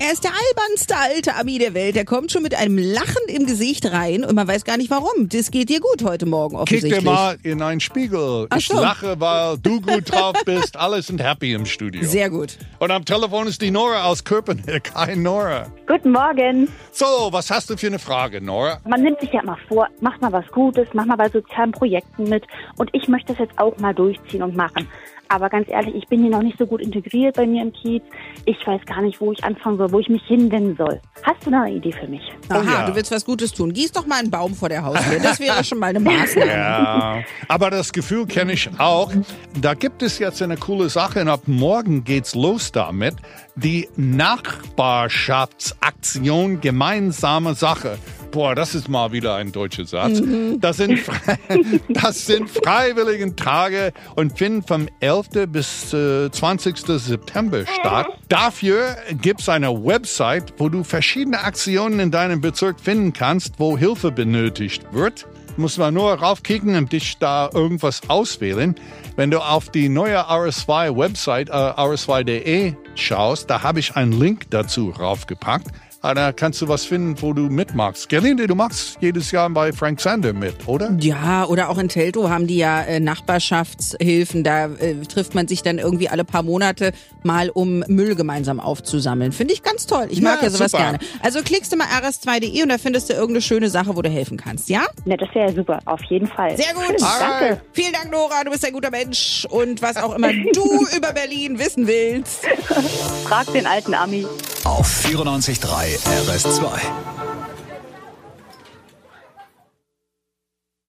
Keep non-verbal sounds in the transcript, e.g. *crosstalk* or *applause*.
Er ist der albernste alte Ami der Welt. Er kommt schon mit einem Lachen im Gesicht rein und man weiß gar nicht warum. Das geht dir gut heute Morgen Kick offensichtlich. dir mal in einen Spiegel. Ach Ich so. lache, weil du gut drauf bist. Alle sind happy im Studio. Sehr gut. Und am Telefon ist die Nora aus Köpenick. Hi, Nora. Guten Morgen. So, was hast du für eine Frage, Nora? Man nimmt sich ja immer vor, mach mal was Gutes, mach mal bei sozialen Projekten mit. Und ich möchte das jetzt auch mal durchziehen und machen. Aber ganz ehrlich, ich bin hier noch nicht so gut integriert bei mir im Kiez. Ich weiß gar nicht, wo ich anfangen soll, wo ich mich hinwenden soll. Hast du da eine Idee für mich? Aha, ja. du willst was Gutes tun. Gieß doch mal einen Baum vor der Haustür. Das wäre schon mal eine Maßnahme. *laughs* Ja, aber das Gefühl kenne ich auch. Da gibt es jetzt eine coole Sache und ab morgen geht's los damit. Die Nachbarschaftsaktion gemeinsame Sache. Boah, das ist mal wieder ein deutscher Satz. Das, sind, *laughs* das sind freiwilligen Tage und finden vom 11. bis äh, 20. September statt. Dafür gibt's eine Website, wo du verschiedene Aktionen in deinem Bezirk finden kannst, wo Hilfe benötigt wird muss man nur raufkicken und dich da irgendwas auswählen. Wenn du auf die neue RS2-Website, äh, rs2.de schaust, da habe ich einen Link dazu raufgepackt. Ah, Da kannst du was finden, wo du mitmachst. Gerlinde, du machst jedes Jahr bei Frank Sander mit, oder? Ja, oder auch in Teltow haben die ja äh, Nachbarschaftshilfen. Da äh, trifft man sich dann irgendwie alle paar Monate mal, um Müll gemeinsam aufzusammeln. Finde ich ganz toll. Ich mag Ja, ja sowas super. gerne. Also klickst du mal rs2.de und da findest du irgendeine schöne Sache, wo du helfen kannst, ja? Ne, das wäre ja super, auf jeden Fall. Sehr gut. Danke. Vielen Dank, Nora. Du bist ein guter Mensch. Und was auch immer du *laughs* über Berlin wissen willst. Frag den alten Ami. Auf 94.3 RS2.